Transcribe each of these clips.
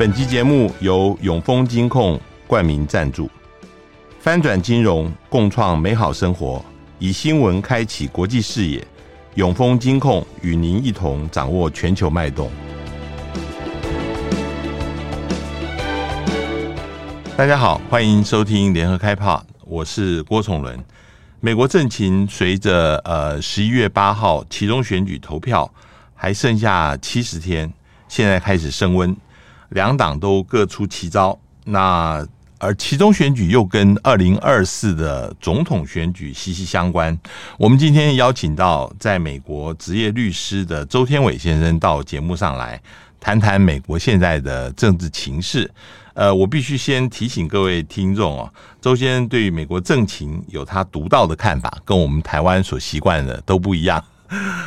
本集节目由永丰金控冠名赞助，翻转金融，共创美好生活，以新闻开启国际视野。永丰金控与您一同掌握全球脉动。大家好，欢迎收听联合开炮，我是郭崇伦。美国政情随着呃十一月八号期中选举投票还剩下七十天，现在开始升温。两党都各出奇招，那而其中选举又跟二零二四的总统选举息息相关。我们今天邀请到在美国执业律师的周天伟先生到节目上来谈谈美国现在的政治情势。呃，我必须先提醒各位听众哦，周先生对于美国政情有他独到的看法，跟我们台湾所习惯的都不一样。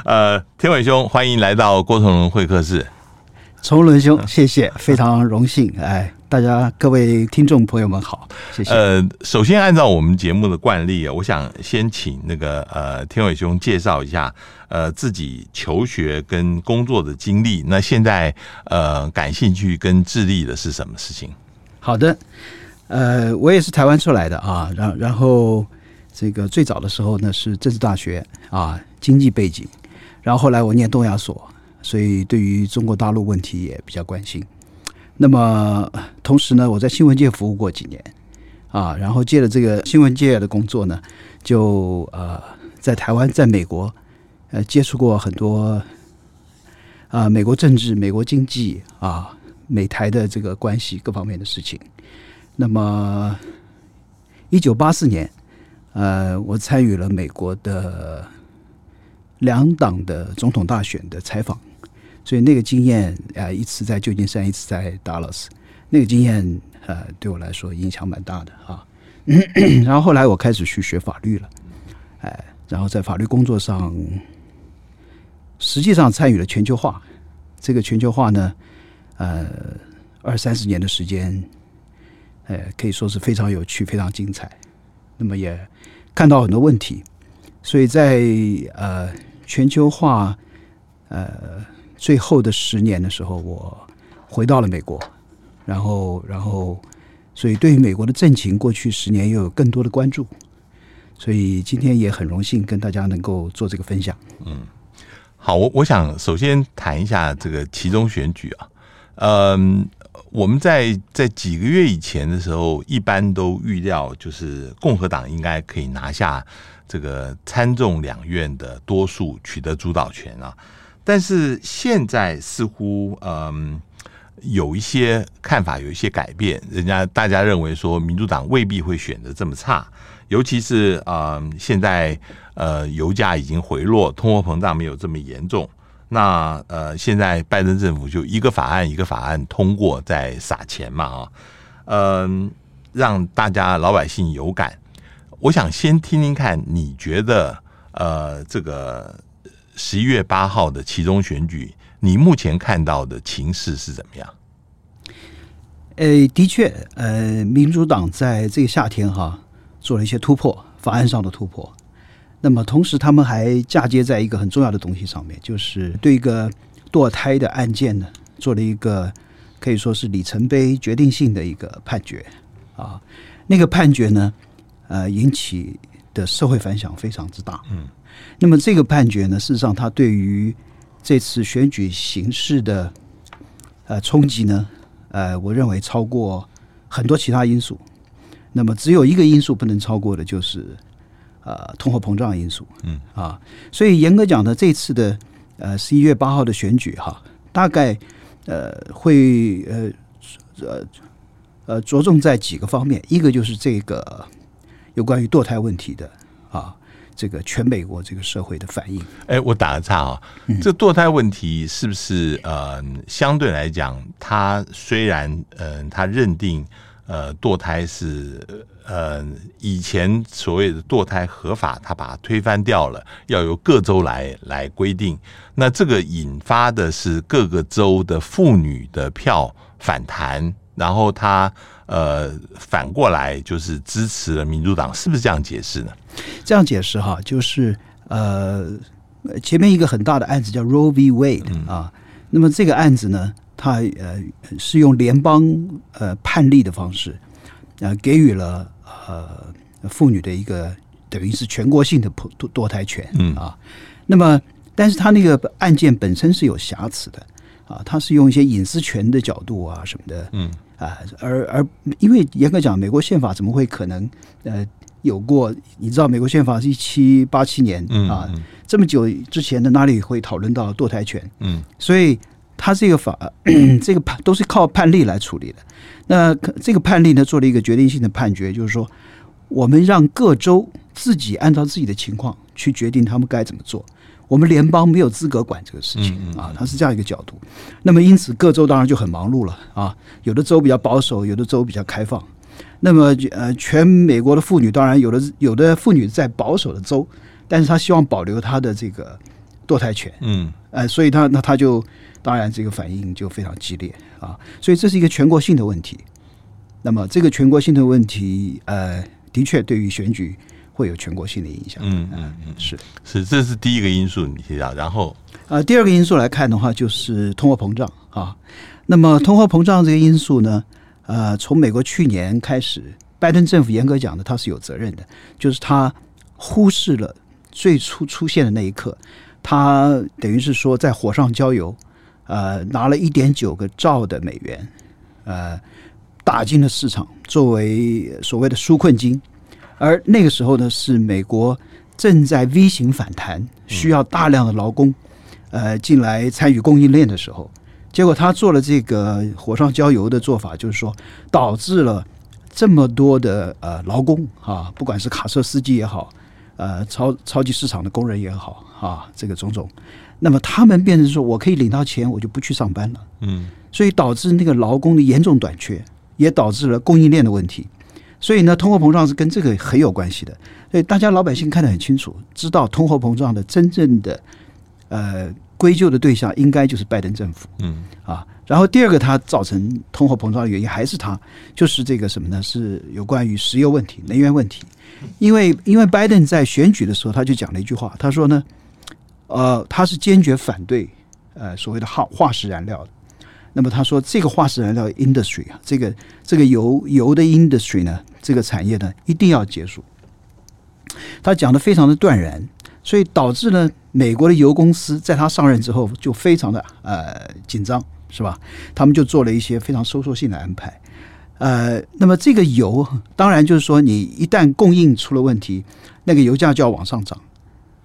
呃，天伟兄，欢迎来到郭崇伦会客室。崇伦兄，谢谢，非常荣幸。哎，大家各位听众朋友们好，谢谢。呃，首先按照我们节目的惯例啊，我想先请那个呃天伟兄介绍一下呃自己求学跟工作的经历。那现在呃感兴趣跟致力的是什么事情？好的，呃，我也是台湾出来的啊，然然后这个最早的时候呢是政治大学啊，经济背景，然后后来我念东亚所。所以，对于中国大陆问题也比较关心。那么，同时呢，我在新闻界服务过几年啊，然后借着这个新闻界的工作呢，就呃，在台湾、在美国呃，接触过很多啊，美国政治、美国经济啊，美台的这个关系各方面的事情。那么，一九八四年，呃，我参与了美国的两党的总统大选的采访。所以那个经验啊，一次在旧金山，一次在达拉斯，那个经验呃，对我来说影响蛮大的啊。然后后来我开始去学法律了，哎，然后在法律工作上，实际上参与了全球化。这个全球化呢，呃，二三十年的时间，呃，可以说是非常有趣，非常精彩。那么也看到很多问题，所以在呃全球化呃。最后的十年的时候，我回到了美国，然后，然后，所以对于美国的政情，过去十年又有更多的关注，所以今天也很荣幸跟大家能够做这个分享。嗯，好，我我想首先谈一下这个其中选举啊，嗯，我们在在几个月以前的时候，一般都预料就是共和党应该可以拿下这个参众两院的多数，取得主导权啊。但是现在似乎嗯有一些看法有一些改变，人家大家认为说民主党未必会选择这么差，尤其是嗯现在呃油价已经回落，通货膨胀没有这么严重，那呃现在拜登政府就一个法案一个法案通过在撒钱嘛啊，嗯让大家老百姓有感，我想先听听看你觉得呃这个。十一月八号的其中选举，你目前看到的情势是怎么样？呃，的确，呃，民主党在这个夏天哈做了一些突破，法案上的突破。那么同时，他们还嫁接在一个很重要的东西上面，就是对一个堕胎的案件呢，做了一个可以说是里程碑、决定性的一个判决啊。那个判决呢，呃，引起的社会反响非常之大。嗯。那么这个判决呢，事实上它对于这次选举形势的呃冲击呢，呃，我认为超过很多其他因素。那么只有一个因素不能超过的，就是呃通货膨胀因素。嗯啊，所以严格讲呢，这次的呃十一月八号的选举哈，大概呃会呃呃呃着重在几个方面，一个就是这个有关于堕胎问题的啊。这个全美国这个社会的反应，哎，我打个岔啊，这堕胎问题是不是呃，相对来讲，他虽然嗯、呃，他认定呃堕胎是呃以前所谓的堕胎合法，他把它推翻掉了，要由各州来来规定，那这个引发的是各个州的妇女的票反弹，然后他。呃，反过来就是支持了民主党，是不是这样解释呢？这样解释哈，就是呃，前面一个很大的案子叫 Roe v. Wade 啊，嗯、那么这个案子呢，他呃是用联邦呃判例的方式，呃给予了呃妇女的一个等于是全国性的堕堕胎权，嗯啊，那么但是他那个案件本身是有瑕疵的啊，他是用一些隐私权的角度啊什么的，嗯啊，而而因为严格讲，美国宪法怎么会可能呃有过？你知道美国宪法是一七八七年啊，这么久之前的哪里会讨论到堕胎权？嗯，所以。他这个法，这个判都是靠判例来处理的。那这个判例呢，做了一个决定性的判决，就是说，我们让各州自己按照自己的情况去决定他们该怎么做。我们联邦没有资格管这个事情啊，他是这样一个角度。那么因此，各州当然就很忙碌了啊。有的州比较保守，有的州比较开放。那么呃，全美国的妇女当然有的有的妇女在保守的州，但是她希望保留她的这个堕胎权。嗯，呃，所以她那她就。当然，这个反应就非常激烈啊，所以这是一个全国性的问题。那么，这个全国性的问题，呃，的确对于选举会有全国性的影响。嗯嗯嗯，是是，这是第一个因素，你提到。然后，呃，第二个因素来看的话，就是通货膨胀啊。那么，通货膨胀这个因素呢，呃，从美国去年开始，拜登政府严格讲的，他是有责任的，就是他忽视了最初出现的那一刻，他等于是说在火上浇油。呃，拿了一点九个兆的美元，呃，打进了市场，作为所谓的纾困金。而那个时候呢，是美国正在 V 型反弹，需要大量的劳工，呃，进来参与供应链的时候。结果他做了这个火上浇油的做法，就是说导致了这么多的呃劳工啊，不管是卡车司机也好，呃，超超级市场的工人也好啊，这个种种。那么他们变成说，我可以领到钱，我就不去上班了。嗯，所以导致那个劳工的严重短缺，也导致了供应链的问题。所以呢，通货膨胀是跟这个很有关系的。所以大家老百姓看得很清楚，知道通货膨胀的真正的呃归咎的对象应该就是拜登政府。嗯啊，然后第二个，它造成通货膨胀的原因还是它，就是这个什么呢？是有关于石油问题、能源问题。因为因为拜登在选举的时候，他就讲了一句话，他说呢。呃，他是坚决反对呃所谓的化化石燃料的。那么他说，这个化石燃料 industry 啊，这个这个油油的 industry 呢，这个产业呢，一定要结束。他讲的非常的断然，所以导致呢，美国的油公司在他上任之后就非常的呃紧张，是吧？他们就做了一些非常收缩性的安排。呃，那么这个油当然就是说，你一旦供应出了问题，那个油价就要往上涨。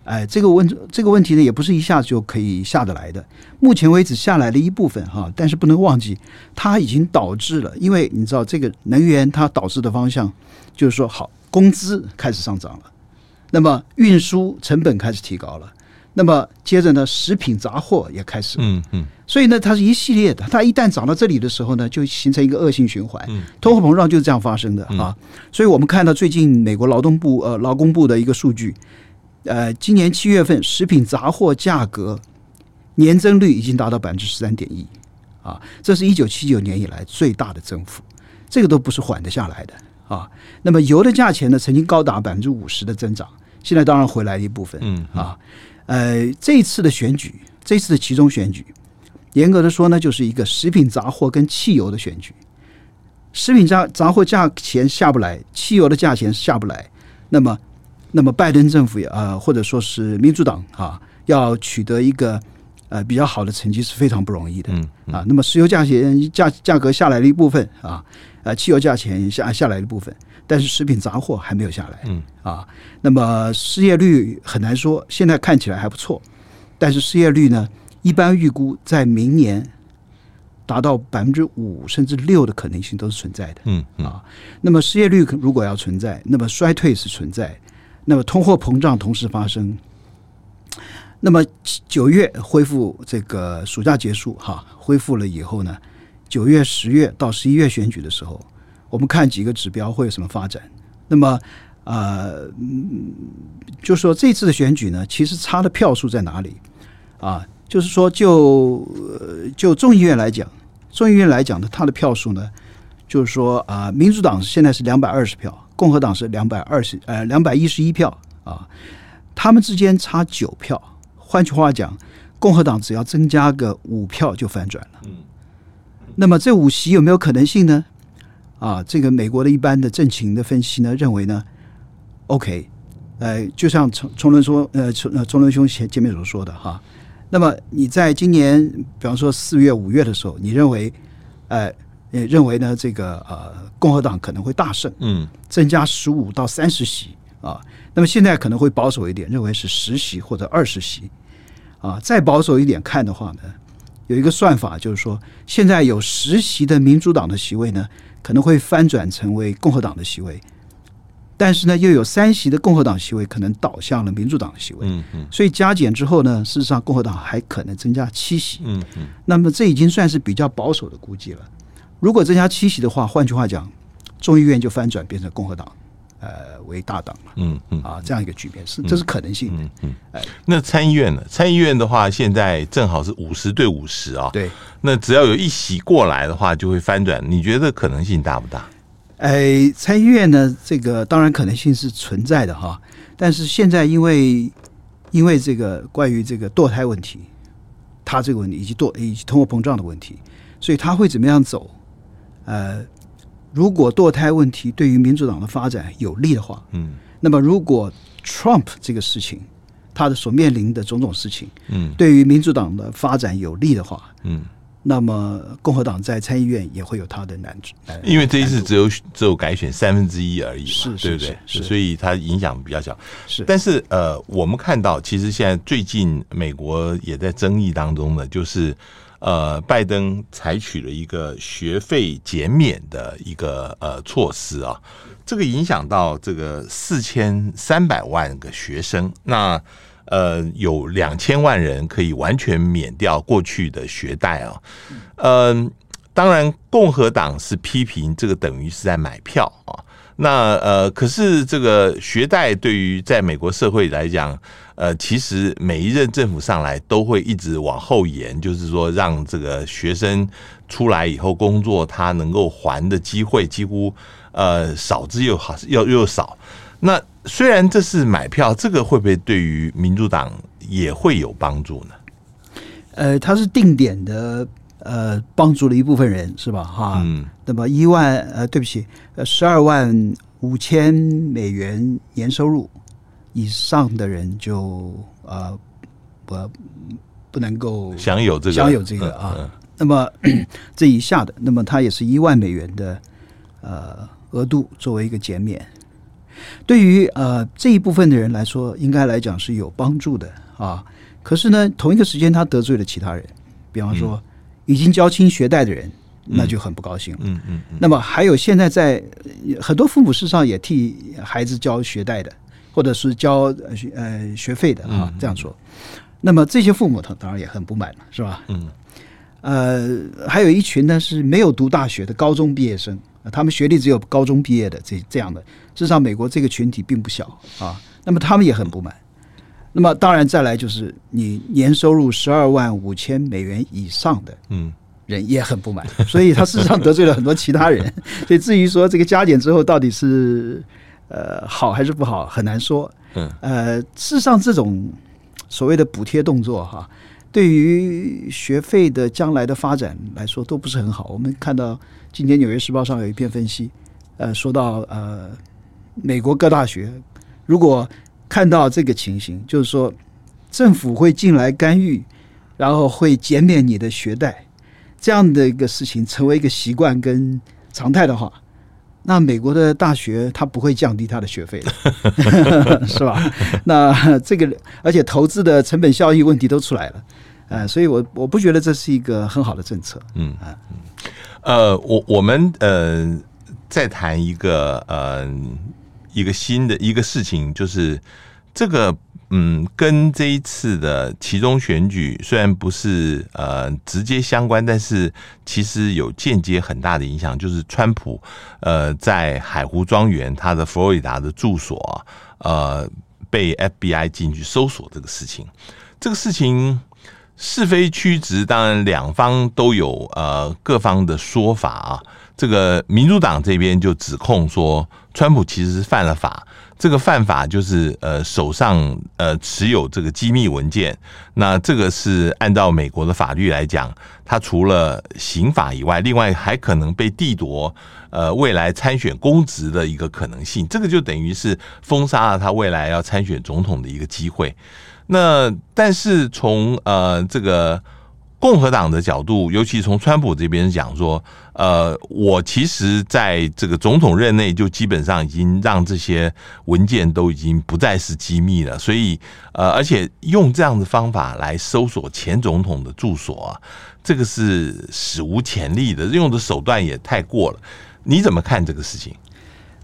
哎，这个问这个问题呢，也不是一下子就可以下得来的。目前为止下来了一部分哈，但是不能忘记，它已经导致了，因为你知道这个能源它导致的方向，就是说好，工资开始上涨了，那么运输成本开始提高了，那么接着呢，食品杂货也开始，嗯嗯，所以呢，它是一系列的，它一旦涨到这里的时候呢，就形成一个恶性循环，通货膨胀就是这样发生的啊。所以我们看到最近美国劳动部呃劳工部的一个数据。呃，今年七月份食品杂货价格年增率已经达到百分之十三点一，啊，这是一九七九年以来最大的增幅，这个都不是缓得下来的啊。那么油的价钱呢，曾经高达百分之五十的增长，现在当然回来了一部分，嗯啊，呃，这一次的选举，这次的其中选举，严格的说呢，就是一个食品杂货跟汽油的选举，食品杂杂货价钱下不来，汽油的价钱下不来，那么。那么拜登政府啊、呃，或者说是民主党啊，要取得一个呃比较好的成绩是非常不容易的。嗯，嗯啊，那么石油价钱价价格下来了一部分啊，呃，汽油价钱下下来了一部分，但是食品杂货还没有下来。嗯啊，那么失业率很难说，现在看起来还不错，但是失业率呢，一般预估在明年达到百分之五甚至六的可能性都是存在的。嗯，嗯啊，那么失业率如果要存在，那么衰退是存在。那么通货膨胀同时发生，那么九月恢复这个暑假结束哈，恢复了以后呢，九月、十月到十一月选举的时候，我们看几个指标会有什么发展？那么呃，就说这次的选举呢，其实差的票数在哪里啊？就是说就就众议院来讲，众议院来讲呢，它的票数呢，就是说啊，民主党现在是两百二十票。共和党是两百二十，呃，两百一十一票啊，他们之间差九票。换句话讲，共和党只要增加个五票就翻转了。嗯，那么这五席有没有可能性呢？啊，这个美国的一般的政情的分析呢，认为呢，OK，呃，就像崇崇伦说，呃，崇呃崇伦兄前前面所说的哈，那么你在今年，比方说四月、五月的时候，你认为，呃，也认为呢，这个呃，共和党可能会大胜，嗯，增加十五到三十席啊，那么现在可能会保守一点，认为是十席或者二十席，啊，再保守一点看的话呢，有一个算法就是说，现在有十席的民主党的席位呢。可能会翻转成为共和党的席位，但是呢，又有三席的共和党席位可能倒向了民主党的席位。嗯嗯，所以加减之后呢，事实上共和党还可能增加七席。嗯嗯，那么这已经算是比较保守的估计了。如果增加七席的话，换句话讲，众议院就翻转变成共和党。呃，为大党嘛，嗯嗯啊，这样一个局面是，这是可能性的。嗯嗯，哎，那参议院呢？参议院的话，现在正好是五十对五十啊。对，那只要有一席过来的话，就会翻转。你觉得可能性大不大？哎，参议院呢，这个当然可能性是存在的哈。但是现在因为因为这个关于这个堕胎问题，它这个问题以及堕以及通货膨胀的问题，所以它会怎么样走？呃。如果堕胎问题对于民主党的发展有利的话，嗯，那么如果 Trump 这个事情，他的所面临的种种事情，嗯，对于民主党的发展有利的话，嗯，那么共和党在参议院也会有他的难处，因为这一次只有只有改选三分之一而已嘛，是，对不对？是，所以它影响比较小。是，但是呃，我们看到其实现在最近美国也在争议当中的就是。呃，拜登采取了一个学费减免的一个呃措施啊，这个影响到这个四千三百万个学生，那呃有两千万人可以完全免掉过去的学贷啊，嗯、当然共和党是批评这个等于是在买票啊。那呃，可是这个学贷对于在美国社会来讲，呃，其实每一任政府上来都会一直往后延，就是说让这个学生出来以后工作，他能够还的机会几乎呃少之又好，又又少。那虽然这是买票，这个会不会对于民主党也会有帮助呢？呃，它是定点的。呃，帮助了一部分人是吧？哈，嗯，那么一万呃，对不起，呃，十二万五千美元年收入以上的人就呃不不能够享有这个享有这个啊。嗯嗯、那么这以下的，那么它也是一万美元的呃额度作为一个减免，对于呃这一部分的人来说，应该来讲是有帮助的啊。可是呢，同一个时间他得罪了其他人，比方说。嗯已经交清学贷的人，那就很不高兴了。嗯嗯。那么还有现在在很多父母事实上也替孩子交学贷的，或者是交呃学费的啊，这样说。那么这些父母他当然也很不满了，是吧？嗯。呃，还有一群呢是没有读大学的高中毕业生，他们学历只有高中毕业的这这样的。事实上，美国这个群体并不小啊。那么他们也很不满。那么当然，再来就是你年收入十二万五千美元以上的，嗯，人也很不满，所以他事实上得罪了很多其他人。所以至于说这个加减之后到底是呃好还是不好，很难说。嗯，呃，事实上这种所谓的补贴动作哈，对于学费的将来的发展来说都不是很好。我们看到今天《纽约时报》上有一篇分析，呃，说到呃，美国各大学如果看到这个情形，就是说政府会进来干预，然后会减免你的学贷，这样的一个事情成为一个习惯跟常态的话，那美国的大学它不会降低它的学费的，是吧？那这个而且投资的成本效益问题都出来了，呃，所以我我不觉得这是一个很好的政策。嗯啊，呃，我我们呃再谈一个呃。一个新的一个事情，就是这个，嗯，跟这一次的其中选举虽然不是呃直接相关，但是其实有间接很大的影响，就是川普呃在海湖庄园他的佛罗里达的住所呃被 FBI 进去搜索这个事情，这个事情是非曲直，当然两方都有呃各方的说法啊。这个民主党这边就指控说，川普其实是犯了法。这个犯法就是呃手上呃持有这个机密文件。那这个是按照美国的法律来讲，他除了刑法以外，另外还可能被剥夺呃未来参选公职的一个可能性。这个就等于是封杀了他未来要参选总统的一个机会。那但是从呃这个。共和党的角度，尤其从川普这边讲说，呃，我其实在这个总统任内就基本上已经让这些文件都已经不再是机密了，所以呃，而且用这样的方法来搜索前总统的住所啊，这个是史无前例的，用的手段也太过了。你怎么看这个事情？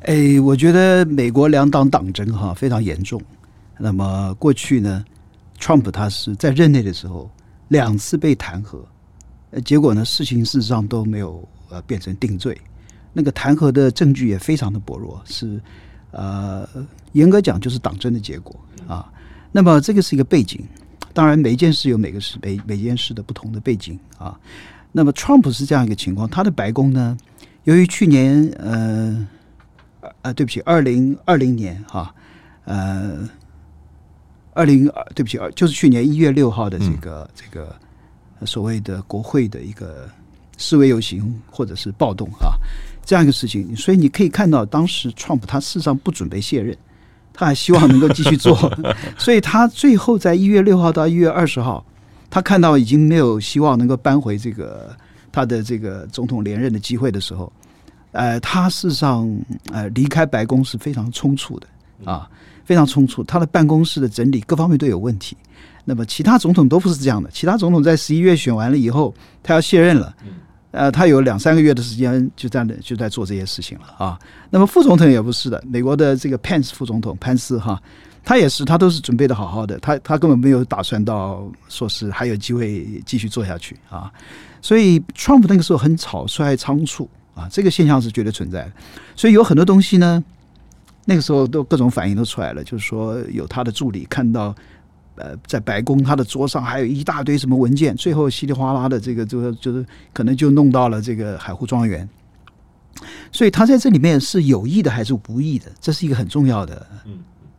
哎，我觉得美国两党党争哈非常严重。那么过去呢，Trump 他是在任内的时候。两次被弹劾，呃，结果呢，事情事实上都没有呃变成定罪，那个弹劾的证据也非常的薄弱，是呃严格讲就是党争的结果啊。那么这个是一个背景，当然每一件事有每个事每每件事的不同的背景啊。那么 Trump 是这样一个情况，他的白宫呢，由于去年呃呃对不起，二零二零年哈呃。二零二，对不起，就是去年一月六号的这个、嗯、这个所谓的国会的一个示威游行或者是暴动啊，这样一个事情，所以你可以看到，当时 Trump 他事实上不准备卸任，他还希望能够继续做，所以他最后在一月六号到一月二十号，他看到已经没有希望能够扳回这个他的这个总统连任的机会的时候，呃，他事实上呃离开白宫是非常匆促的啊。非常冲突，他的办公室的整理各方面都有问题。那么其他总统都不是这样的，其他总统在十一月选完了以后，他要卸任了，呃，他有两三个月的时间就在那就在做这些事情了啊。那么副总统也不是的，美国的这个 Pence 副总统潘斯哈，他也是，他都是准备的好好的，他他根本没有打算到说是还有机会继续做下去啊。所以 Trump 那个时候很草率仓促啊，这个现象是绝对存在的。所以有很多东西呢。那个时候都各种反应都出来了，就是说有他的助理看到，呃，在白宫他的桌上还有一大堆什么文件，最后稀里哗啦的这个就就是可能就弄到了这个海湖庄园，所以他在这里面是有意的还是无意的，这是一个很重要的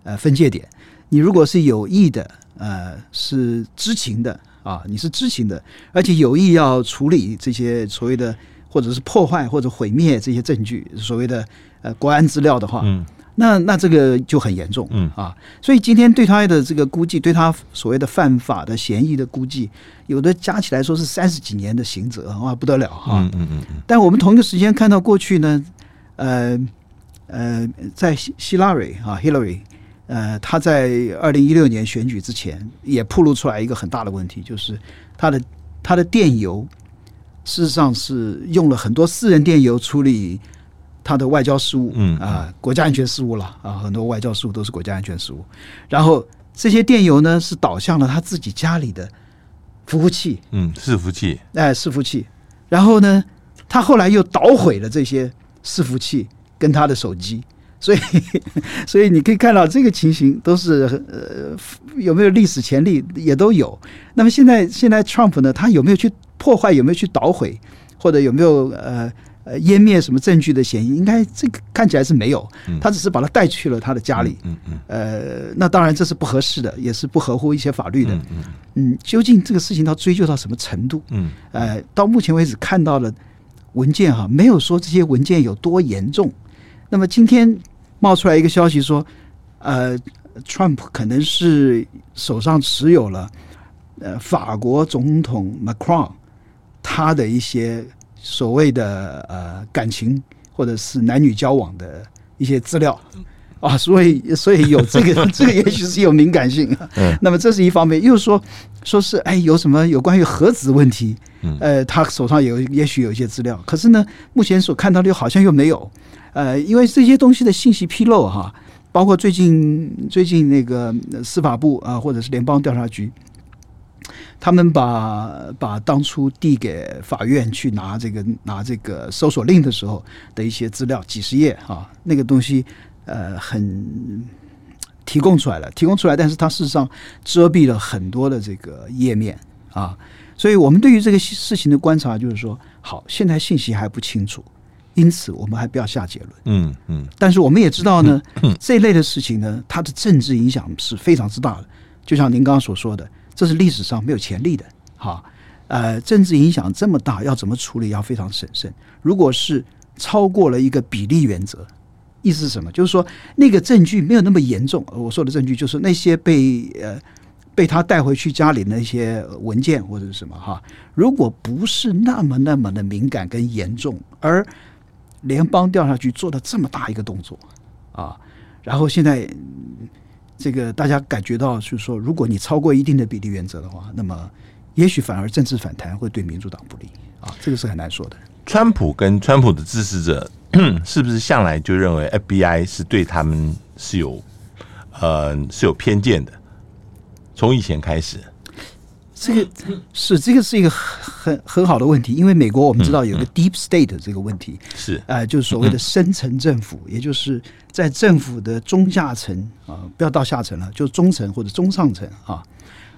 呃分界点。你如果是有意的，呃，是知情的啊，你是知情的，而且有意要处理这些所谓的或者是破坏或者毁灭这些证据，所谓的呃国安资料的话，嗯。那那这个就很严重，嗯啊，所以今天对他的这个估计，对他所谓的犯法的嫌疑的估计，有的加起来说是三十几年的刑责，啊，不得了哈，嗯嗯嗯。但我们同一个时间看到过去呢，呃呃，在希拉蕊啊，Hillary，呃，他在二零一六年选举之前也暴露出来一个很大的问题，就是他的他的电邮事实上是用了很多私人电邮处理。他的外交事务，嗯啊，国家安全事务了啊，很多外交事务都是国家安全事务。然后这些电邮呢，是导向了他自己家里的服务器，嗯，伺服器，哎，伺服器。然后呢，他后来又捣毁了这些伺服器跟他的手机，所以，所以你可以看到这个情形都是呃，有没有历史潜力也都有。那么现在，现在 Trump 呢，他有没有去破坏，有没有去捣毁，或者有没有呃？呃，湮灭什么证据的嫌疑，应该这个看起来是没有，他只是把他带去了他的家里。嗯嗯。呃，那当然这是不合适的，也是不合乎一些法律的。嗯嗯。究竟这个事情他追究到什么程度？嗯。呃，到目前为止看到的文件哈，没有说这些文件有多严重。那么今天冒出来一个消息说，呃，Trump 可能是手上持有了呃法国总统 Macron 他的一些。所谓的呃感情或者是男女交往的一些资料啊，所以所以有这个 这个也许是有敏感性。嗯，那么这是一方面，又说说是哎有什么有关于核子问题，呃，他手上有也许有一些资料，可是呢，目前所看到的好像又没有。呃，因为这些东西的信息披露哈，包括最近最近那个司法部啊，或者是联邦调查局。他们把把当初递给法院去拿这个拿这个搜索令的时候的一些资料，几十页啊，那个东西呃很提供出来了，提供出来，但是它事实上遮蔽了很多的这个页面啊，所以我们对于这个事情的观察就是说，好，现在信息还不清楚，因此我们还不要下结论。嗯嗯。但是我们也知道呢，这一类的事情呢，它的政治影响是非常之大的。就像您刚刚所说的，这是历史上没有前例的。哈，呃，政治影响这么大，要怎么处理？要非常审慎。如果是超过了一个比例原则，意思是什么？就是说那个证据没有那么严重。我说的证据就是那些被呃。被他带回去家里那些文件或者是什么哈，如果不是那么那么的敏感跟严重，而联邦调查局做了这么大一个动作啊，然后现在这个大家感觉到就是说，如果你超过一定的比例原则的话，那么也许反而政治反弹会对民主党不利啊，这个是很难说的。川普跟川普的支持者 是不是向来就认为 FBI 是对他们是有呃是有偏见的？从以前开始，这个是这个是一个很很好的问题，因为美国我们知道有个 deep state 这个问题是呃，就是所谓的深层政府，也就是在政府的中下层啊，不要到下层了，就中层或者中上层啊。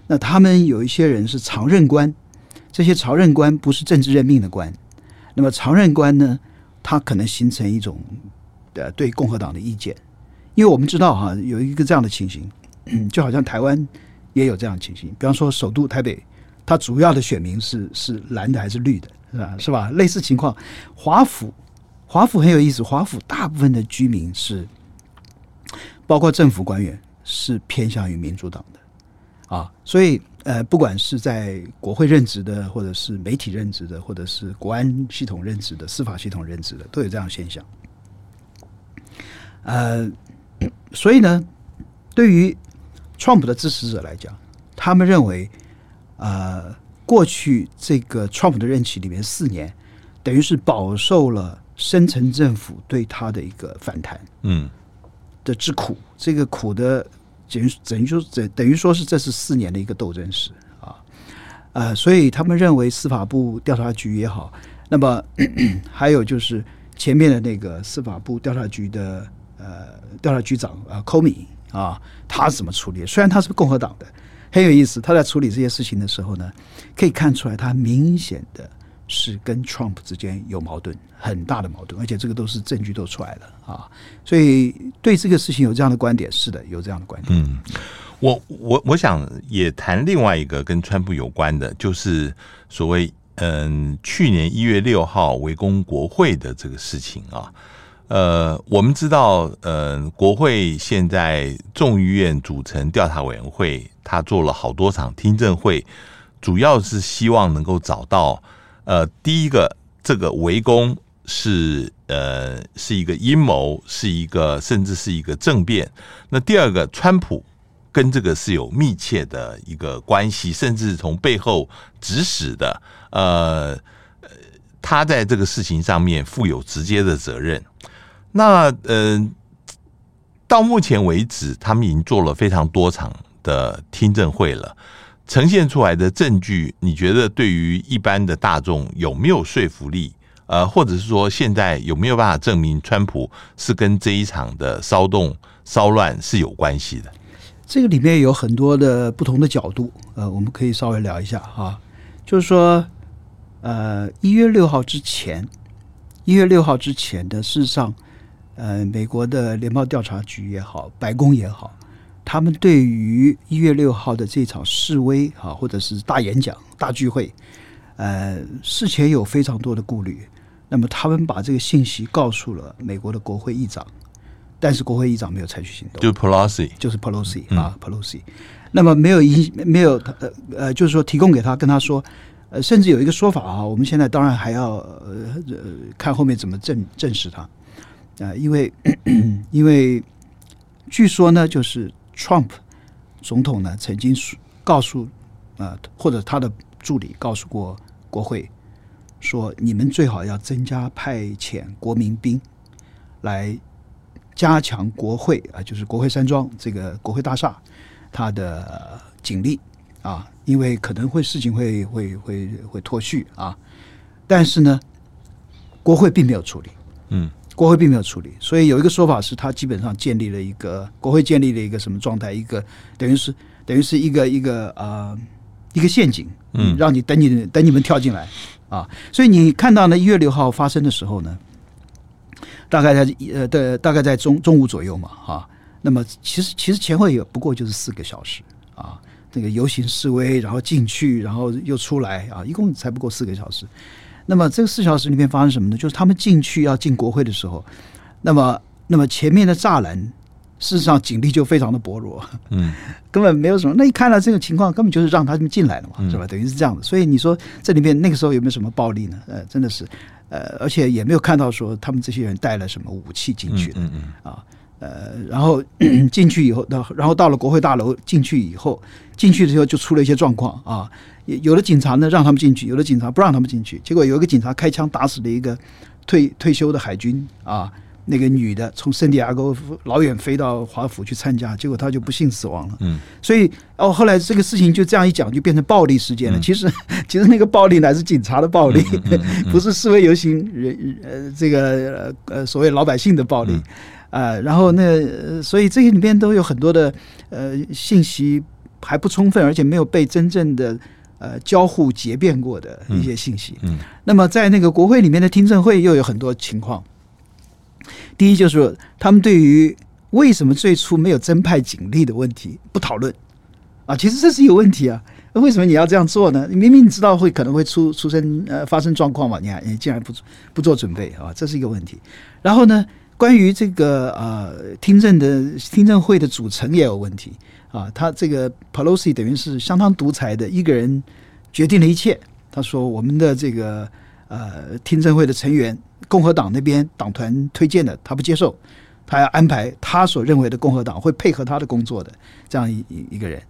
那他们有一些人是常任官，这些常任官不是政治任命的官，那么常任官呢，他可能形成一种呃对共和党的意见，因为我们知道哈，有一个这样的情形，就好像台湾。也有这样的情形，比方说首都台北，它主要的选民是是蓝的还是绿的，是吧？是吧？类似情况，华府，华府很有意思，华府大部分的居民是，包括政府官员是偏向于民主党的，啊，所以呃，不管是在国会任职的，或者是媒体任职的，或者是国安系统任职的，司法系统任职的，都有这样现象。呃，所以呢，对于 Trump 的支持者来讲，他们认为，呃，过去这个 Trump 的任期里面四年，等于是饱受了深层政府对他的一个反弹，嗯，的之苦。这个苦的等于等于说等等于说是这是四年的一个斗争史啊，呃，所以他们认为司法部调查局也好，那么还有就是前面的那个司法部调查局的呃调查局长啊，Comey。啊，他是怎么处理？虽然他是共和党的，很有意思。他在处理这些事情的时候呢，可以看出来他明显的是跟 Trump 之间有矛盾，很大的矛盾，而且这个都是证据都出来了啊。所以对这个事情有这样的观点，是的，有这样的观点。嗯，我我我想也谈另外一个跟川普有关的，就是所谓嗯，去年一月六号围攻国会的这个事情啊。呃，我们知道，呃，国会现在众议院组成调查委员会，他做了好多场听证会，主要是希望能够找到，呃，第一个，这个围攻是呃是一个阴谋，是一个甚至是一个政变。那第二个，川普跟这个是有密切的一个关系，甚至从背后指使的，呃，他在这个事情上面负有直接的责任。那呃，到目前为止，他们已经做了非常多场的听证会了，呈现出来的证据，你觉得对于一般的大众有没有说服力？呃，或者是说，现在有没有办法证明川普是跟这一场的骚动、骚乱是有关系的？这个里面有很多的不同的角度，呃，我们可以稍微聊一下哈。就是说，呃，一月六号之前，一月六号之前的事实上。呃，美国的联邦调查局也好，白宫也好，他们对于一月六号的这场示威啊，或者是大演讲、大聚会，呃，事前有非常多的顾虑。那么，他们把这个信息告诉了美国的国会议长，但是国会议长没有采取行动。就 Pelosi，就是 Pelosi 啊，Pelosi。那么没有一没有呃呃，就是说提供给他，跟他说，呃，甚至有一个说法啊，我们现在当然还要呃看后面怎么证证实他。啊，因为 因为据说呢，就是 Trump 总统呢曾经告诉啊，或者他的助理告诉过国会，说你们最好要增加派遣国民兵来加强国会啊，就是国会山庄这个国会大厦它的警力啊，因为可能会事情会会会会脱序啊，但是呢，国会并没有处理，嗯。国会并没有处理，所以有一个说法是，他基本上建立了一个国会建立了一个什么状态？一个等于是等于是一个一个啊、呃、一个陷阱，嗯，让你等你等你们跳进来啊。所以你看到呢，一月六号发生的时候呢，大概在呃的大概在中中午左右嘛，哈。那么其实其实前后也不过就是四个小时啊，这个游行示威，然后进去，然后又出来啊，一共才不过四个小时。那么这个四小时里面发生什么呢？就是他们进去要进国会的时候，那么那么前面的栅栏，事实上警力就非常的薄弱，嗯，根本没有什么。那一看到这个情况，根本就是让他们进来了嘛，是吧？等于是这样的。所以你说这里面那个时候有没有什么暴力呢？呃，真的是，呃，而且也没有看到说他们这些人带了什么武器进去的，嗯嗯啊。呃，然后 进去以后，到然后到了国会大楼进去以后，进去的时候就出了一些状况啊。有的警察呢让他们进去，有的警察不让他们进去。结果有一个警察开枪打死了一个退退休的海军啊，那个女的从圣地亚哥老远飞到华府去参加，结果她就不幸死亡了。嗯，所以哦，后来这个事情就这样一讲，就变成暴力事件了。其实其实那个暴力乃是警察的暴力，不是示威游行人呃这个呃所谓老百姓的暴力。啊、呃，然后那所以这些里面都有很多的呃信息还不充分，而且没有被真正的呃交互结辩过的一些信息。嗯，嗯那么在那个国会里面的听证会又有很多情况。第一就是他们对于为什么最初没有增派警力的问题不讨论啊，其实这是有问题啊。为什么你要这样做呢？明明你知道会可能会出出生呃发生状况嘛，你还你竟然不不做准备啊，这是一个问题。然后呢？关于这个呃听证的听证会的组成也有问题啊，他这个 Pelosi 等于是相当独裁的一个人决定了一切。他说我们的这个呃听证会的成员，共和党那边党团推荐的，他不接受，他要安排他所认为的共和党会配合他的工作的这样一一个人。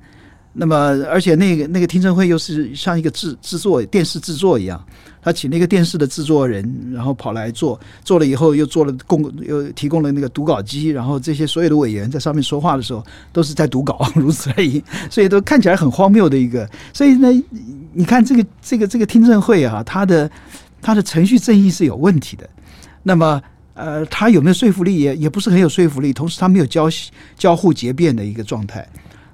那么，而且那个那个听证会又是像一个制制作电视制作一样，他请那个电视的制作人，然后跑来做，做了以后又做了供，又提供了那个读稿机，然后这些所有的委员在上面说话的时候都是在读稿，如此而已，所以都看起来很荒谬的一个。所以呢，你看这个这个这个听证会啊，它的它的程序正义是有问题的。那么，呃，它有没有说服力也也不是很有说服力，同时它没有交交互结辩的一个状态，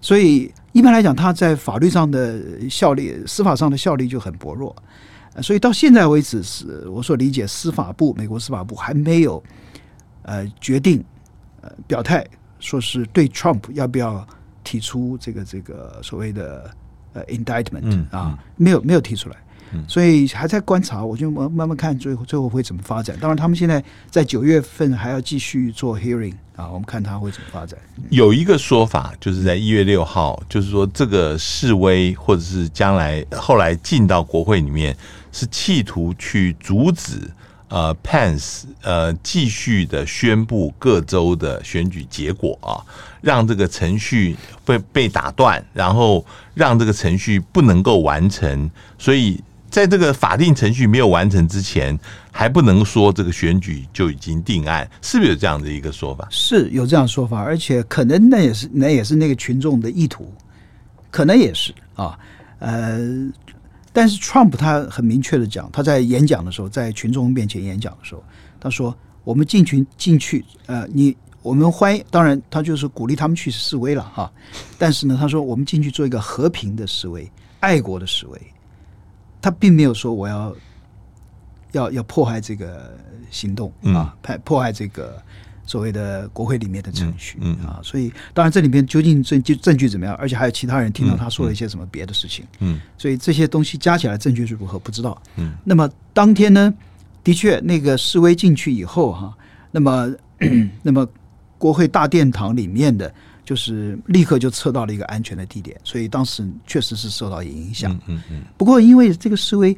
所以。一般来讲，他在法律上的效力、司法上的效力就很薄弱，所以到现在为止，是我所理解，司法部美国司法部还没有呃决定呃表态，说是对 Trump 要不要提出这个这个所谓的呃 indictment 啊，没有没有提出来。所以还在观察，我就慢慢慢看最后最后会怎么发展。当然，他们现在在九月份还要继续做 hearing 啊，我们看他会怎么发展。有一个说法，就是在一月六号，就是说这个示威或者是将来后来进到国会里面，是企图去阻止呃 Pence 呃继续的宣布各州的选举结果啊，让这个程序被被打断，然后让这个程序不能够完成，所以。在这个法定程序没有完成之前，还不能说这个选举就已经定案，是不是有这样的一个说法？是有这样说法，而且可能那也是那也是那个群众的意图，可能也是啊。呃，但是 Trump 他很明确的讲，他在演讲的时候，在群众面前演讲的时候，他说：“我们进群进去，呃，你我们欢迎，当然他就是鼓励他们去示威了哈。但是呢，他说我们进去做一个和平的示威，爱国的示威。”他并没有说我要要要迫害这个行动啊，迫迫害这个所谓的国会里面的程序啊，所以当然这里面究竟证据证据怎么样，而且还有其他人听到他说了一些什么别的事情，嗯，所以这些东西加起来证据是如何不知道，嗯，那么当天呢，的确那个示威进去以后哈，那么 那么国会大殿堂里面的。就是立刻就撤到了一个安全的地点，所以当时确实是受到影响。嗯嗯。不过因为这个示威，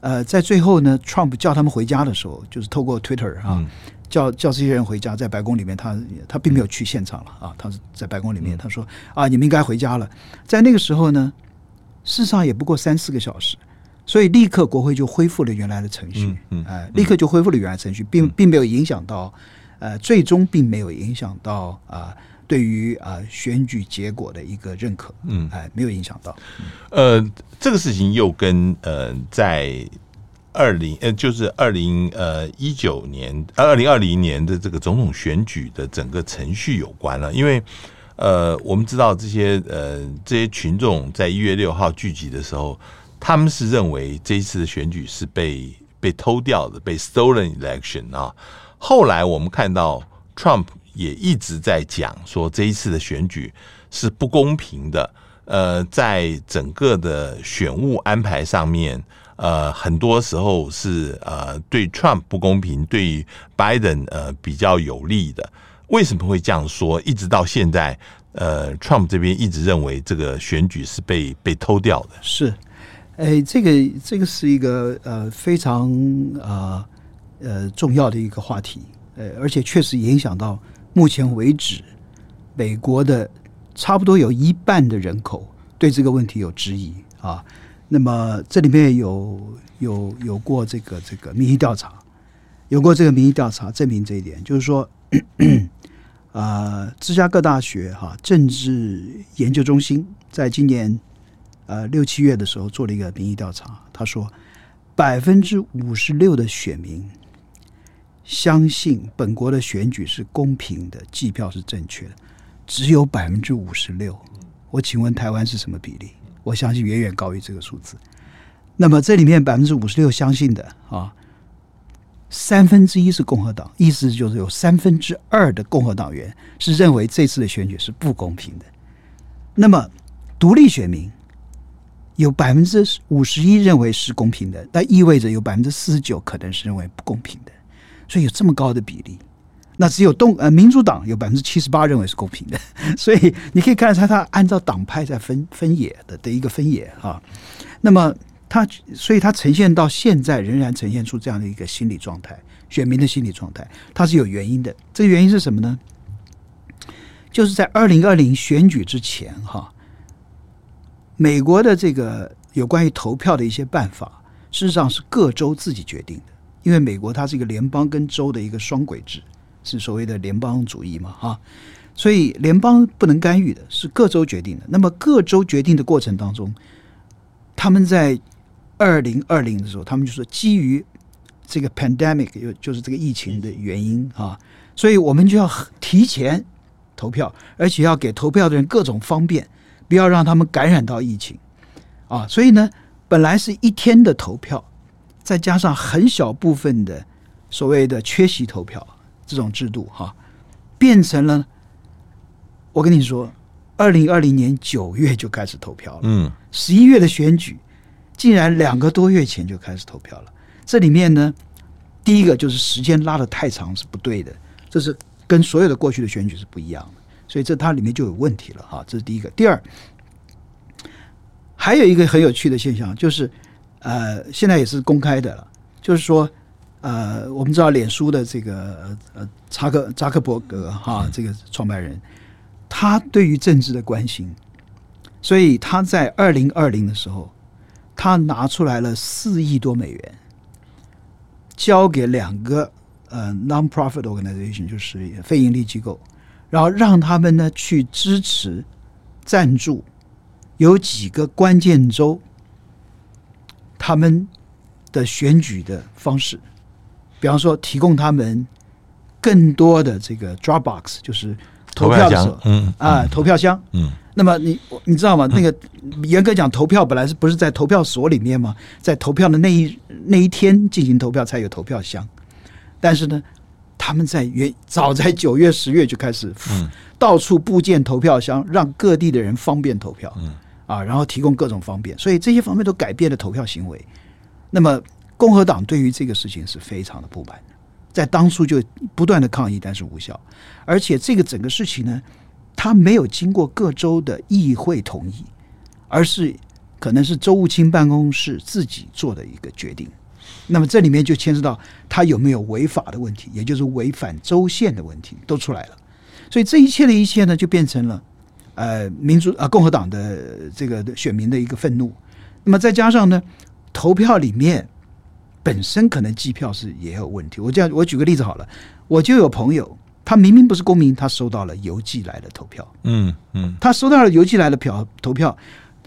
呃，在最后呢，Trump 叫他们回家的时候，就是透过 Twitter 啊，叫叫这些人回家，在白宫里面他，他他并没有去现场了啊，他是在白宫里面，他说啊，你们应该回家了。在那个时候呢，事实上也不过三四个小时，所以立刻国会就恢复了原来的程序，嗯，哎，立刻就恢复了原来程序，并并没有影响到，呃，最终并没有影响到啊。对于啊选举结果的一个认可，嗯，哎，没有影响到。呃，这个事情又跟呃在二零呃就是二零呃一九年二零二零年的这个总统选举的整个程序有关了。因为呃我们知道这些呃这些群众在一月六号聚集的时候，他们是认为这一次的选举是被被偷掉的，被 stolen election 啊。后来我们看到 Trump 也一直在讲说这一次的选举是不公平的。呃，在整个的选务安排上面，呃，很多时候是呃对 Trump 不公平，对 Biden 呃比较有利的。为什么会这样说？一直到现在，呃，Trump 这边一直认为这个选举是被被偷掉的。是，哎，这个这个是一个呃非常呃呃重要的一个话题，呃，而且确实影响到目前为止美国的。差不多有一半的人口对这个问题有质疑啊。那么这里面有有有过这个这个民意调查，有过这个民意调查证明这一点，就是说，呃，芝加哥大学哈政治研究中心在今年呃六七月的时候做了一个民意调查，他说百分之五十六的选民相信本国的选举是公平的，计票是正确的。只有百分之五十六，我请问台湾是什么比例？我相信远远高于这个数字。那么这里面百分之五十六相信的啊，三分之一是共和党，意思就是有三分之二的共和党员是认为这次的选举是不公平的。那么独立选民有百分之五十一认为是公平的，那意味着有百分之四十九可能是认为不公平的，所以有这么高的比例。那只有动呃民主党有百分之七十八认为是公平的，所以你可以看出他按照党派在分分野的的一个分野啊。那么他所以他呈现到现在仍然呈现出这样的一个心理状态，选民的心理状态，它是有原因的。这个原因是什么呢？就是在二零二零选举之前哈，美国的这个有关于投票的一些办法，事实上是各州自己决定的，因为美国它是一个联邦跟州的一个双轨制。是所谓的联邦主义嘛，哈，所以联邦不能干预的，是各州决定的。那么各州决定的过程当中，他们在二零二零的时候，他们就说基于这个 pandemic，就是这个疫情的原因啊，所以我们就要提前投票，而且要给投票的人各种方便，不要让他们感染到疫情啊。所以呢，本来是一天的投票，再加上很小部分的所谓的缺席投票。这种制度哈，变成了我跟你说，二零二零年九月就开始投票了。嗯，十一月的选举竟然两个多月前就开始投票了。这里面呢，第一个就是时间拉得太长是不对的，这是跟所有的过去的选举是不一样的，所以这它里面就有问题了哈。这是第一个。第二，还有一个很有趣的现象就是，呃，现在也是公开的了，就是说。呃，我们知道脸书的这个呃扎克扎克伯格哈，这个创办人，他对于政治的关心，所以他在二零二零的时候，他拿出来了四亿多美元，交给两个呃 non-profit organization，就是非盈利机构，然后让他们呢去支持赞助有几个关键州他们的选举的方式。比方说，提供他们更多的这个 drop box，就是投票的时候，嗯啊，投票箱，嗯。那么你你知道吗？那个严格讲，投票本来是不是在投票所里面吗？在投票的那一那一天进行投票才有投票箱。但是呢，他们在原早在九月、十月就开始，到处布建投票箱，让各地的人方便投票，嗯啊，然后提供各种方便，所以这些方面都改变了投票行为。那么。共和党对于这个事情是非常的不满，在当初就不断的抗议，但是无效。而且这个整个事情呢，他没有经过各州的议会同意，而是可能是州务卿办公室自己做的一个决定。那么这里面就牵涉到他有没有违法的问题，也就是违反州宪的问题都出来了。所以这一切的一切呢，就变成了呃民主啊共和党的这个选民的一个愤怒。那么再加上呢，投票里面。本身可能计票是也有问题。我这样，我举个例子好了，我就有朋友，他明明不是公民，他收到了邮寄来的投票。嗯嗯，他收到了邮寄来的票投票，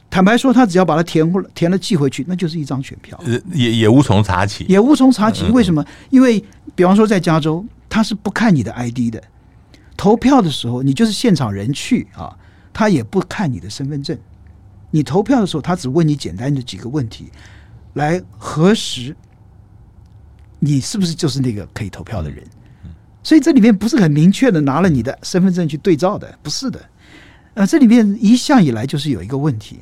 坦白说，他只要把它填填了寄回去，那就是一张选票，也也无从查起，也无从查起。为什么？因为比方说在加州，他是不看你的 ID 的，投票的时候你就是现场人去啊，他也不看你的身份证。你投票的时候，他只问你简单的几个问题，来核实。你是不是就是那个可以投票的人？所以这里面不是很明确的拿了你的身份证去对照的，不是的。呃，这里面一向以来就是有一个问题。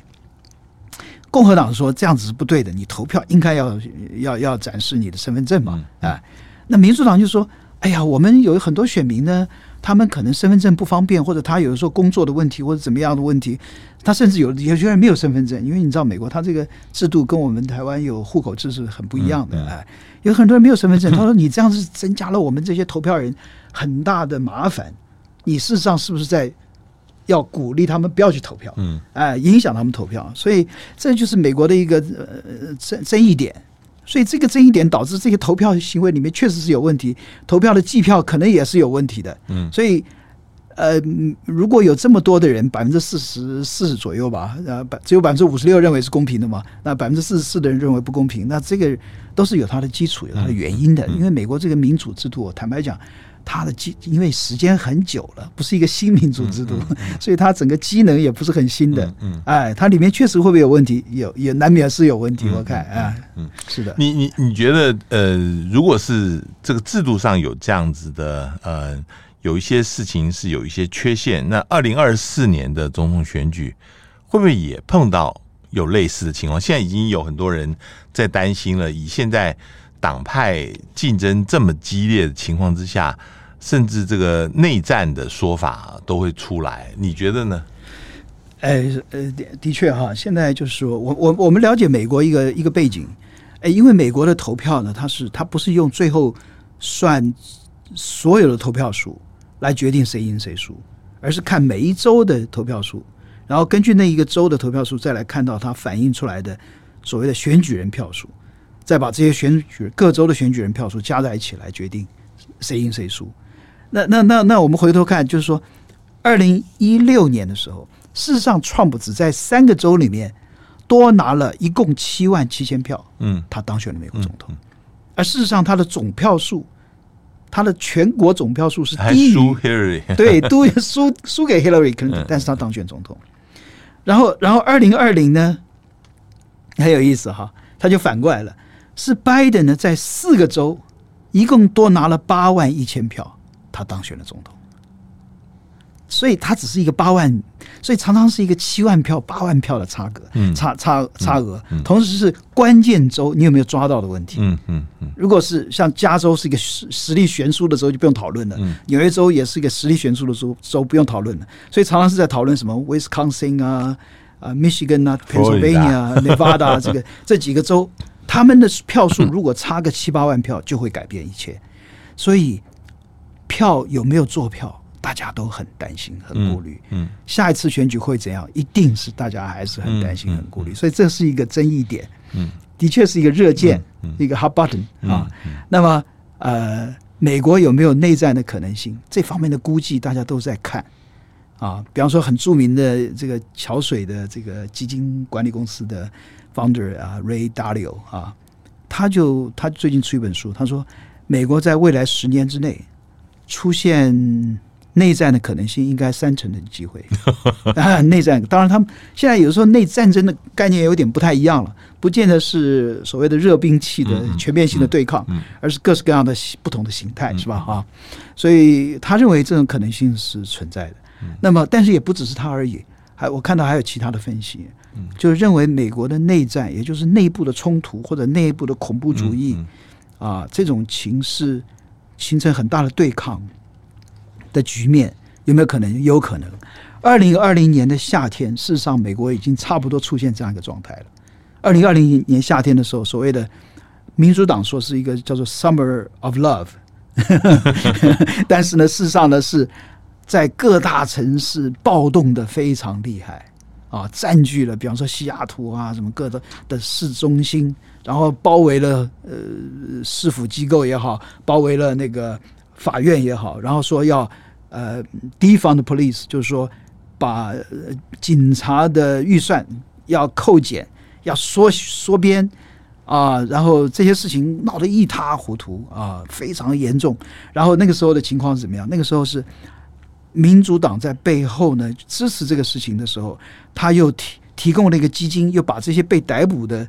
共和党说这样子是不对的，你投票应该要要要展示你的身份证嘛，啊，那民主党就说，哎呀，我们有很多选民呢，他们可能身份证不方便，或者他有的时候工作的问题，或者怎么样的问题，他甚至有有些人没有身份证，因为你知道美国他这个制度跟我们台湾有户口制是很不一样的，哎，有很多人没有身份证，他说你这样是增加了我们这些投票人很大的麻烦，你事实上是不是在？要鼓励他们不要去投票，嗯，哎，影响他们投票，所以这就是美国的一个呃争争议点。所以这个争议点导致这些投票行为里面确实是有问题，投票的计票可能也是有问题的，嗯。所以呃，如果有这么多的人，百分之四十四左右吧，呃，百只有百分之五十六认为是公平的嘛，那百分之四十四的人认为不公平，那这个都是有它的基础、有它的原因的。因为美国这个民主制度，坦白讲。它的机因为时间很久了，不是一个新民主制度，嗯嗯、所以它整个机能也不是很新的。嗯，嗯哎，它里面确实会不会有问题？有，也难免是有问题。嗯、我看，啊，嗯，是的。你你你觉得，呃，如果是这个制度上有这样子的，呃，有一些事情是有一些缺陷，那二零二四年的总统选举会不会也碰到有类似的情况？现在已经有很多人在担心了，以现在。党派竞争这么激烈的情况之下，甚至这个内战的说法都会出来，你觉得呢？哎，呃，的确哈，现在就是说我我我们了解美国一个一个背景，哎，因为美国的投票呢，它是它不是用最后算所有的投票数来决定谁赢谁输，而是看每一州的投票数，然后根据那一个州的投票数，再来看到它反映出来的所谓的选举人票数。再把这些选举各州的选举人票数加在一起来决定谁赢谁输。那那那那我们回头看，就是说，二零一六年的时候，事实上，，Trump 只在三个州里面多拿了一共七万七千票，嗯，他当选了美国总统。而事实上，他的总票数，他的全国总票数是低于 Hillary，对，都输输给 Hillary Clinton，但是他当选总统。然后，然后二零二零呢，很有意思哈，他就反过来了。是拜登呢，在四个州一共多拿了八万一千票，他当选了总统。所以他只是一个八万，所以常常是一个七万票、八万票的差额，嗯，差差差额。同时是关键州，你有没有抓到的问题？嗯嗯嗯。如果是像加州是一个实实力悬殊的州，就不用讨论了。纽约州也是一个实力悬殊的州，州不用讨论了。所以常常是在讨论什么 Wisconsin 啊、啊 Michigan 啊、Pennsylvania、Nevada 这个这几个州。他们的票数如果差个七八万票，就会改变一切。所以票有没有做票，大家都很担心、很顾虑。嗯，下一次选举会怎样？一定是大家还是很担心、很顾虑。所以这是一个争议点。嗯，的确是一个热键，一个 hot button 啊。那么呃，美国有没有内战的可能性？这方面的估计大家都在看啊。比方说，很著名的这个桥水的这个基金管理公司的。Founder 啊，Ray Dalio 啊，他就他最近出一本书，他说美国在未来十年之内出现内战的可能性应该三成的机会 啊，内战当然他们现在有时候内战争的概念有点不太一样了，不见得是所谓的热兵器的全面性的对抗，而是各式各样的不同的形态，是吧？啊，所以他认为这种可能性是存在的。那么，但是也不只是他而已，还我看到还有其他的分析。就认为美国的内战，也就是内部的冲突或者内部的恐怖主义啊，这种情势形成很大的对抗的局面，有没有可能？有可能。二零二零年的夏天，事实上美国已经差不多出现这样一个状态了。二零二零年夏天的时候，所谓的民主党说是一个叫做 “Summer of Love”，但是呢，事实上呢是在各大城市暴动的非常厉害。啊，占据了，比方说西雅图啊，什么各的的市中心，然后包围了呃市府机构也好，包围了那个法院也好，然后说要呃 defund police，就是说把、警察的预算要扣减，要缩缩编啊，然后这些事情闹得一塌糊涂啊，非常严重。然后那个时候的情况是怎么样？那个时候是。民主党在背后呢支持这个事情的时候，他又提提供了一个基金，又把这些被逮捕的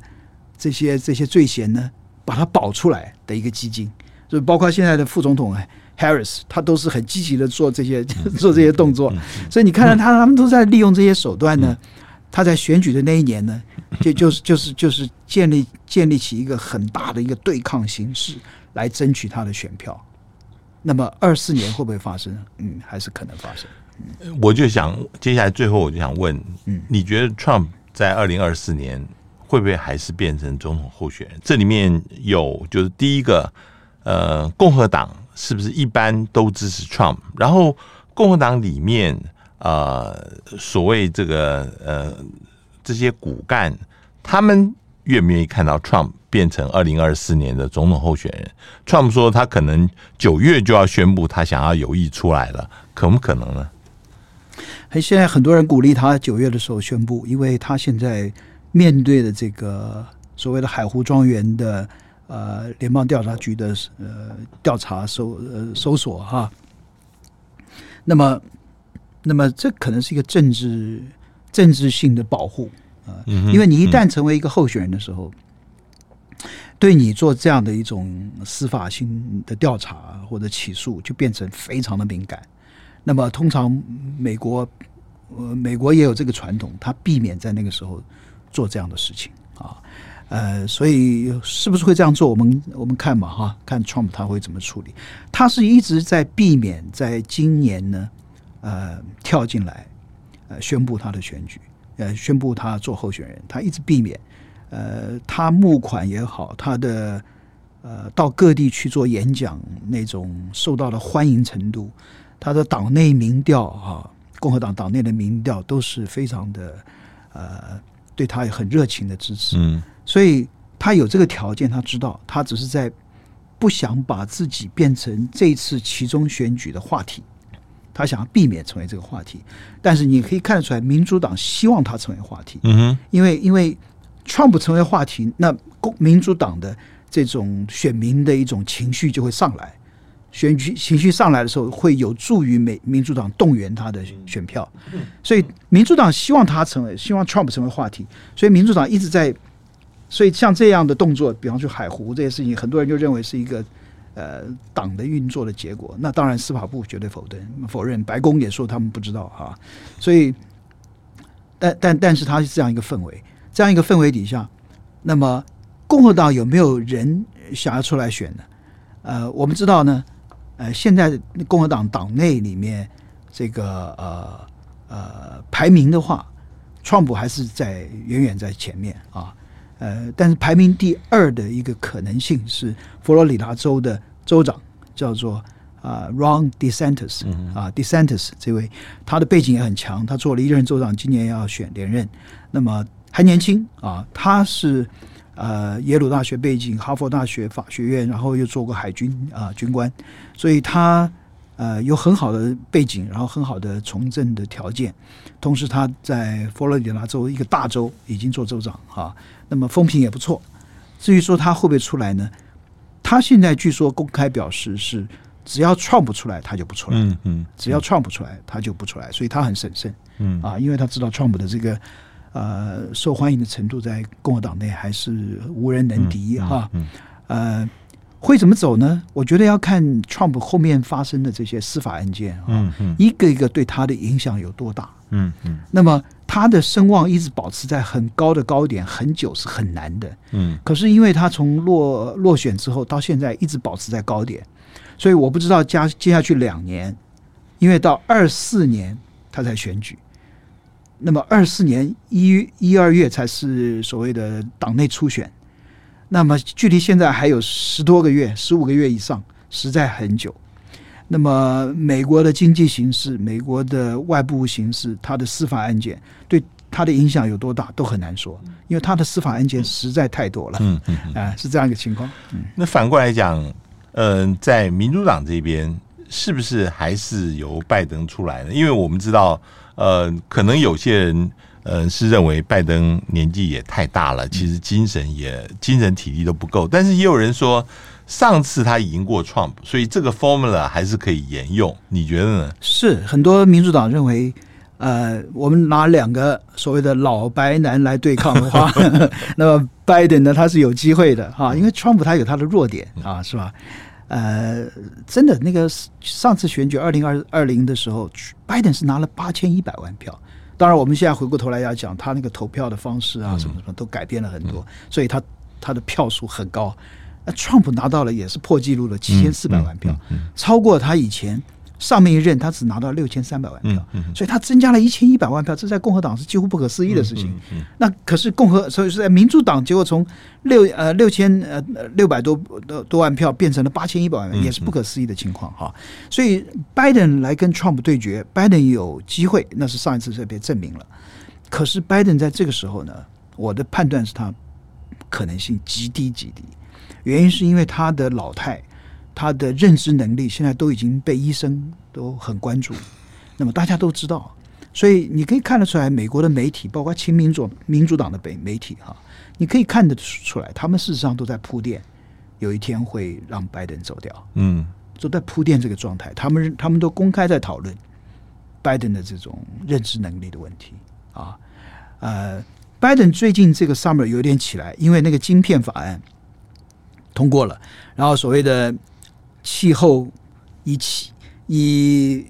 这些这些罪嫌呢，把它保出来的一个基金，就包括现在的副总统哎，Harris，他都是很积极的做这些 做这些动作。所以你看到他他们都在利用这些手段呢。他在选举的那一年呢，就就是就是就是建立建立起一个很大的一个对抗形式来争取他的选票。那么二四年会不会发生？嗯，还是可能发生。我就想接下来最后我就想问，嗯，你觉得 Trump 在二零二四年会不会还是变成总统候选人？这里面有就是第一个，呃，共和党是不是一般都支持 Trump？然后共和党里面，呃，所谓这个呃这些骨干，他们愿不愿意看到 Trump 变成二零二四年的总统候选人？Trump 说他可能九月就要宣布他想要有意出来了，可不可能呢？现在很多人鼓励他九月的时候宣布，因为他现在面对的这个所谓的海湖庄园的呃联邦调查局的呃调查搜呃搜索哈，那么那么这可能是一个政治政治性的保护啊，因为你一旦成为一个候选人的时候，对你做这样的一种司法性的调查或者起诉，就变成非常的敏感。那么，通常美国，呃，美国也有这个传统，他避免在那个时候做这样的事情啊，呃，所以是不是会这样做？我们我们看嘛，哈，看 Trump 他会怎么处理。他是一直在避免在今年呢，呃，跳进来，呃，宣布他的选举，呃，宣布他做候选人。他一直避免，呃，他募款也好，他的呃，到各地去做演讲那种受到的欢迎程度。他的党内民调啊，共和党党内的民调都是非常的呃，对他很热情的支持。嗯，所以他有这个条件，他知道他只是在不想把自己变成这次其中选举的话题，他想要避免成为这个话题。但是你可以看得出来，民主党希望他成为话题。嗯哼，因为因为 Trump 成为话题，那共民主党的这种选民的一种情绪就会上来。选举情绪上来的时候，会有助于美民主党动员他的选票，所以民主党希望他成为，希望 Trump 成为话题，所以民主党一直在，所以像这样的动作，比方说海湖这些事情，很多人就认为是一个呃党的运作的结果。那当然，司法部绝对否认，否认，白宫也说他们不知道哈。所以，但但但是，他是这样一个氛围，这样一个氛围底下，那么共和党有没有人想要出来选呢？呃，我们知道呢。呃，现在共和党党内里面这个呃呃排名的话，川普还是在远远在前面啊。呃，但是排名第二的一个可能性是佛罗里达州的州长，叫做啊 Ron DeSantis 啊 DeSantis 这位，他的背景也很强，他做了一任州长，今年要选连任，那么还年轻啊，他是。呃，耶鲁大学背景，哈佛大学法学院，然后又做过海军啊、呃、军官，所以他呃有很好的背景，然后很好的从政的条件。同时他在佛罗里达州一个大州已经做州长啊，那么风评也不错。至于说他会不会出来呢？他现在据说公开表示是，只要 Trump 出来，他就不出来。嗯嗯，嗯只要 Trump 出来，他就不出来，所以他很审慎。嗯啊，因为他知道 Trump 的这个。呃，受欢迎的程度在共和党内还是无人能敌哈。呃，会怎么走呢？我觉得要看 Trump 后面发生的这些司法案件啊，一个一个对他的影响有多大。嗯嗯。那么他的声望一直保持在很高的高点很久是很难的。嗯。可是因为他从落落选之后到现在一直保持在高点，所以我不知道加接下去两年，因为到二四年他才选举。那么二四年一一二月才是所谓的党内初选，那么距离现在还有十多个月，十五个月以上，实在很久。那么美国的经济形势、美国的外部形势、他的司法案件对他的影响有多大，都很难说，因为他的司法案件实在太多了。嗯嗯，啊，是这样一个情况。嗯，那反过来讲，嗯、呃，在民主党这边，是不是还是由拜登出来呢？因为我们知道。呃，可能有些人呃是认为拜登年纪也太大了，其实精神也精神体力都不够。但是也有人说，上次他赢过 Trump，所以这个 formula 还是可以沿用。你觉得呢？是很多民主党认为，呃，我们拿两个所谓的老白男来对抗的话，那么拜登呢他是有机会的哈，因为 Trump 他有他的弱点啊，是吧？呃，真的那个上次选举二零二二零的时候，拜登是拿了八千一百万票。当然，我们现在回过头来要讲他那个投票的方式啊，什么什么都改变了很多，所以他他的票数很高。那 Trump 拿到了也是破纪录的七千四百万票，超过他以前。上面一任他只拿到六千三百万票，嗯嗯、所以他增加了一千一百万票，这在共和党是几乎不可思议的事情。那可是共和，所以是在民主党，结果从六呃六千呃六百多多多万票变成了八千一百万，也是不可思议的情况哈。所以拜登来跟 Trump 对决，拜登有机会，那是上一次这边证明了。可是拜登在这个时候呢，我的判断是他可能性极低极低，原因是因为他的老态。他的认知能力现在都已经被医生都很关注，那么大家都知道，所以你可以看得出来，美国的媒体，包括亲民主民主党的媒媒体哈，你可以看得出来，他们事实上都在铺垫，有一天会让拜登走掉，嗯，都在铺垫这个状态，他们他们都公开在讨论拜登的这种认知能力的问题啊，呃，拜登最近这个 summer 有点起来，因为那个晶片法案通过了，然后所谓的。气候以起以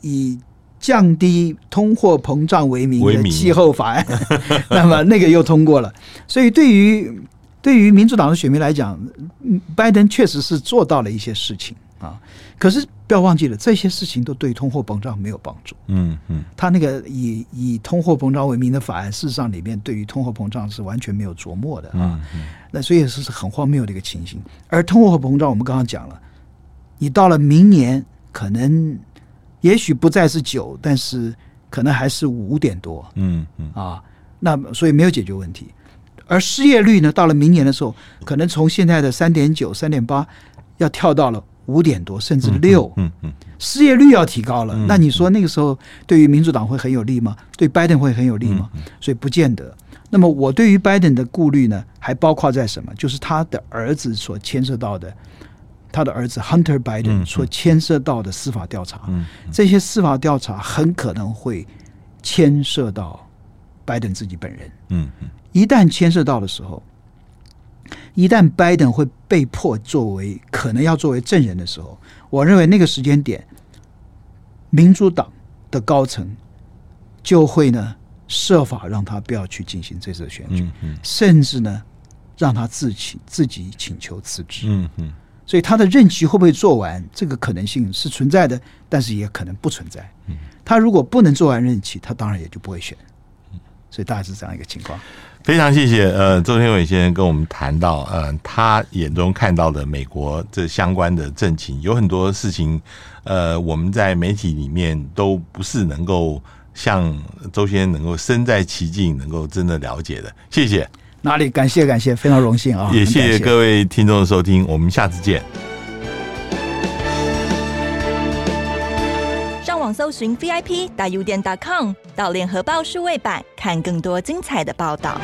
以降低通货膨胀为名的气候法案，那么那个又通过了。所以对于对于民主党的选民来讲，拜登确实是做到了一些事情啊。可是不要忘记了，这些事情都对通货膨胀没有帮助。嗯嗯，他那个以以通货膨胀为名的法案，事实上里面对于通货膨胀是完全没有琢磨的啊。那所以是是很荒谬的一个情形。而通货膨胀，我们刚刚讲了。你到了明年，可能也许不再是九，但是可能还是五点多。嗯嗯啊，那所以没有解决问题。而失业率呢，到了明年的时候，可能从现在的三点九、三点八，要跳到了五点多，甚至六。嗯嗯，失业率要提高了，那你说那个时候对于民主党会很有利吗？对拜登会很有利吗？所以不见得。那么我对于拜登的顾虑呢，还包括在什么？就是他的儿子所牵涉到的。他的儿子 Hunter Biden 所牵涉到的司法调查，这些司法调查很可能会牵涉到拜登自己本人。嗯嗯、一旦牵涉到的时候，一旦拜登会被迫作为可能要作为证人的时候，我认为那个时间点，民主党的高层就会呢设法让他不要去进行这次选举，甚至呢让他自己自己请求辞职。嗯嗯所以他的任期会不会做完？这个可能性是存在的，但是也可能不存在。他如果不能做完任期，他当然也就不会选。所以大概是这样一个情况。非常谢谢呃周天伟先生跟我们谈到呃他眼中看到的美国这相关的政情，有很多事情呃我们在媒体里面都不是能够像周先生能够身在其境，能够真的了解的。谢谢。哪里？感谢感谢，非常荣幸啊！也谢谢各位听众的收听，我们下次见。上网搜寻 VIP 大 U 点 .com，到联合报数位版看更多精彩的报道。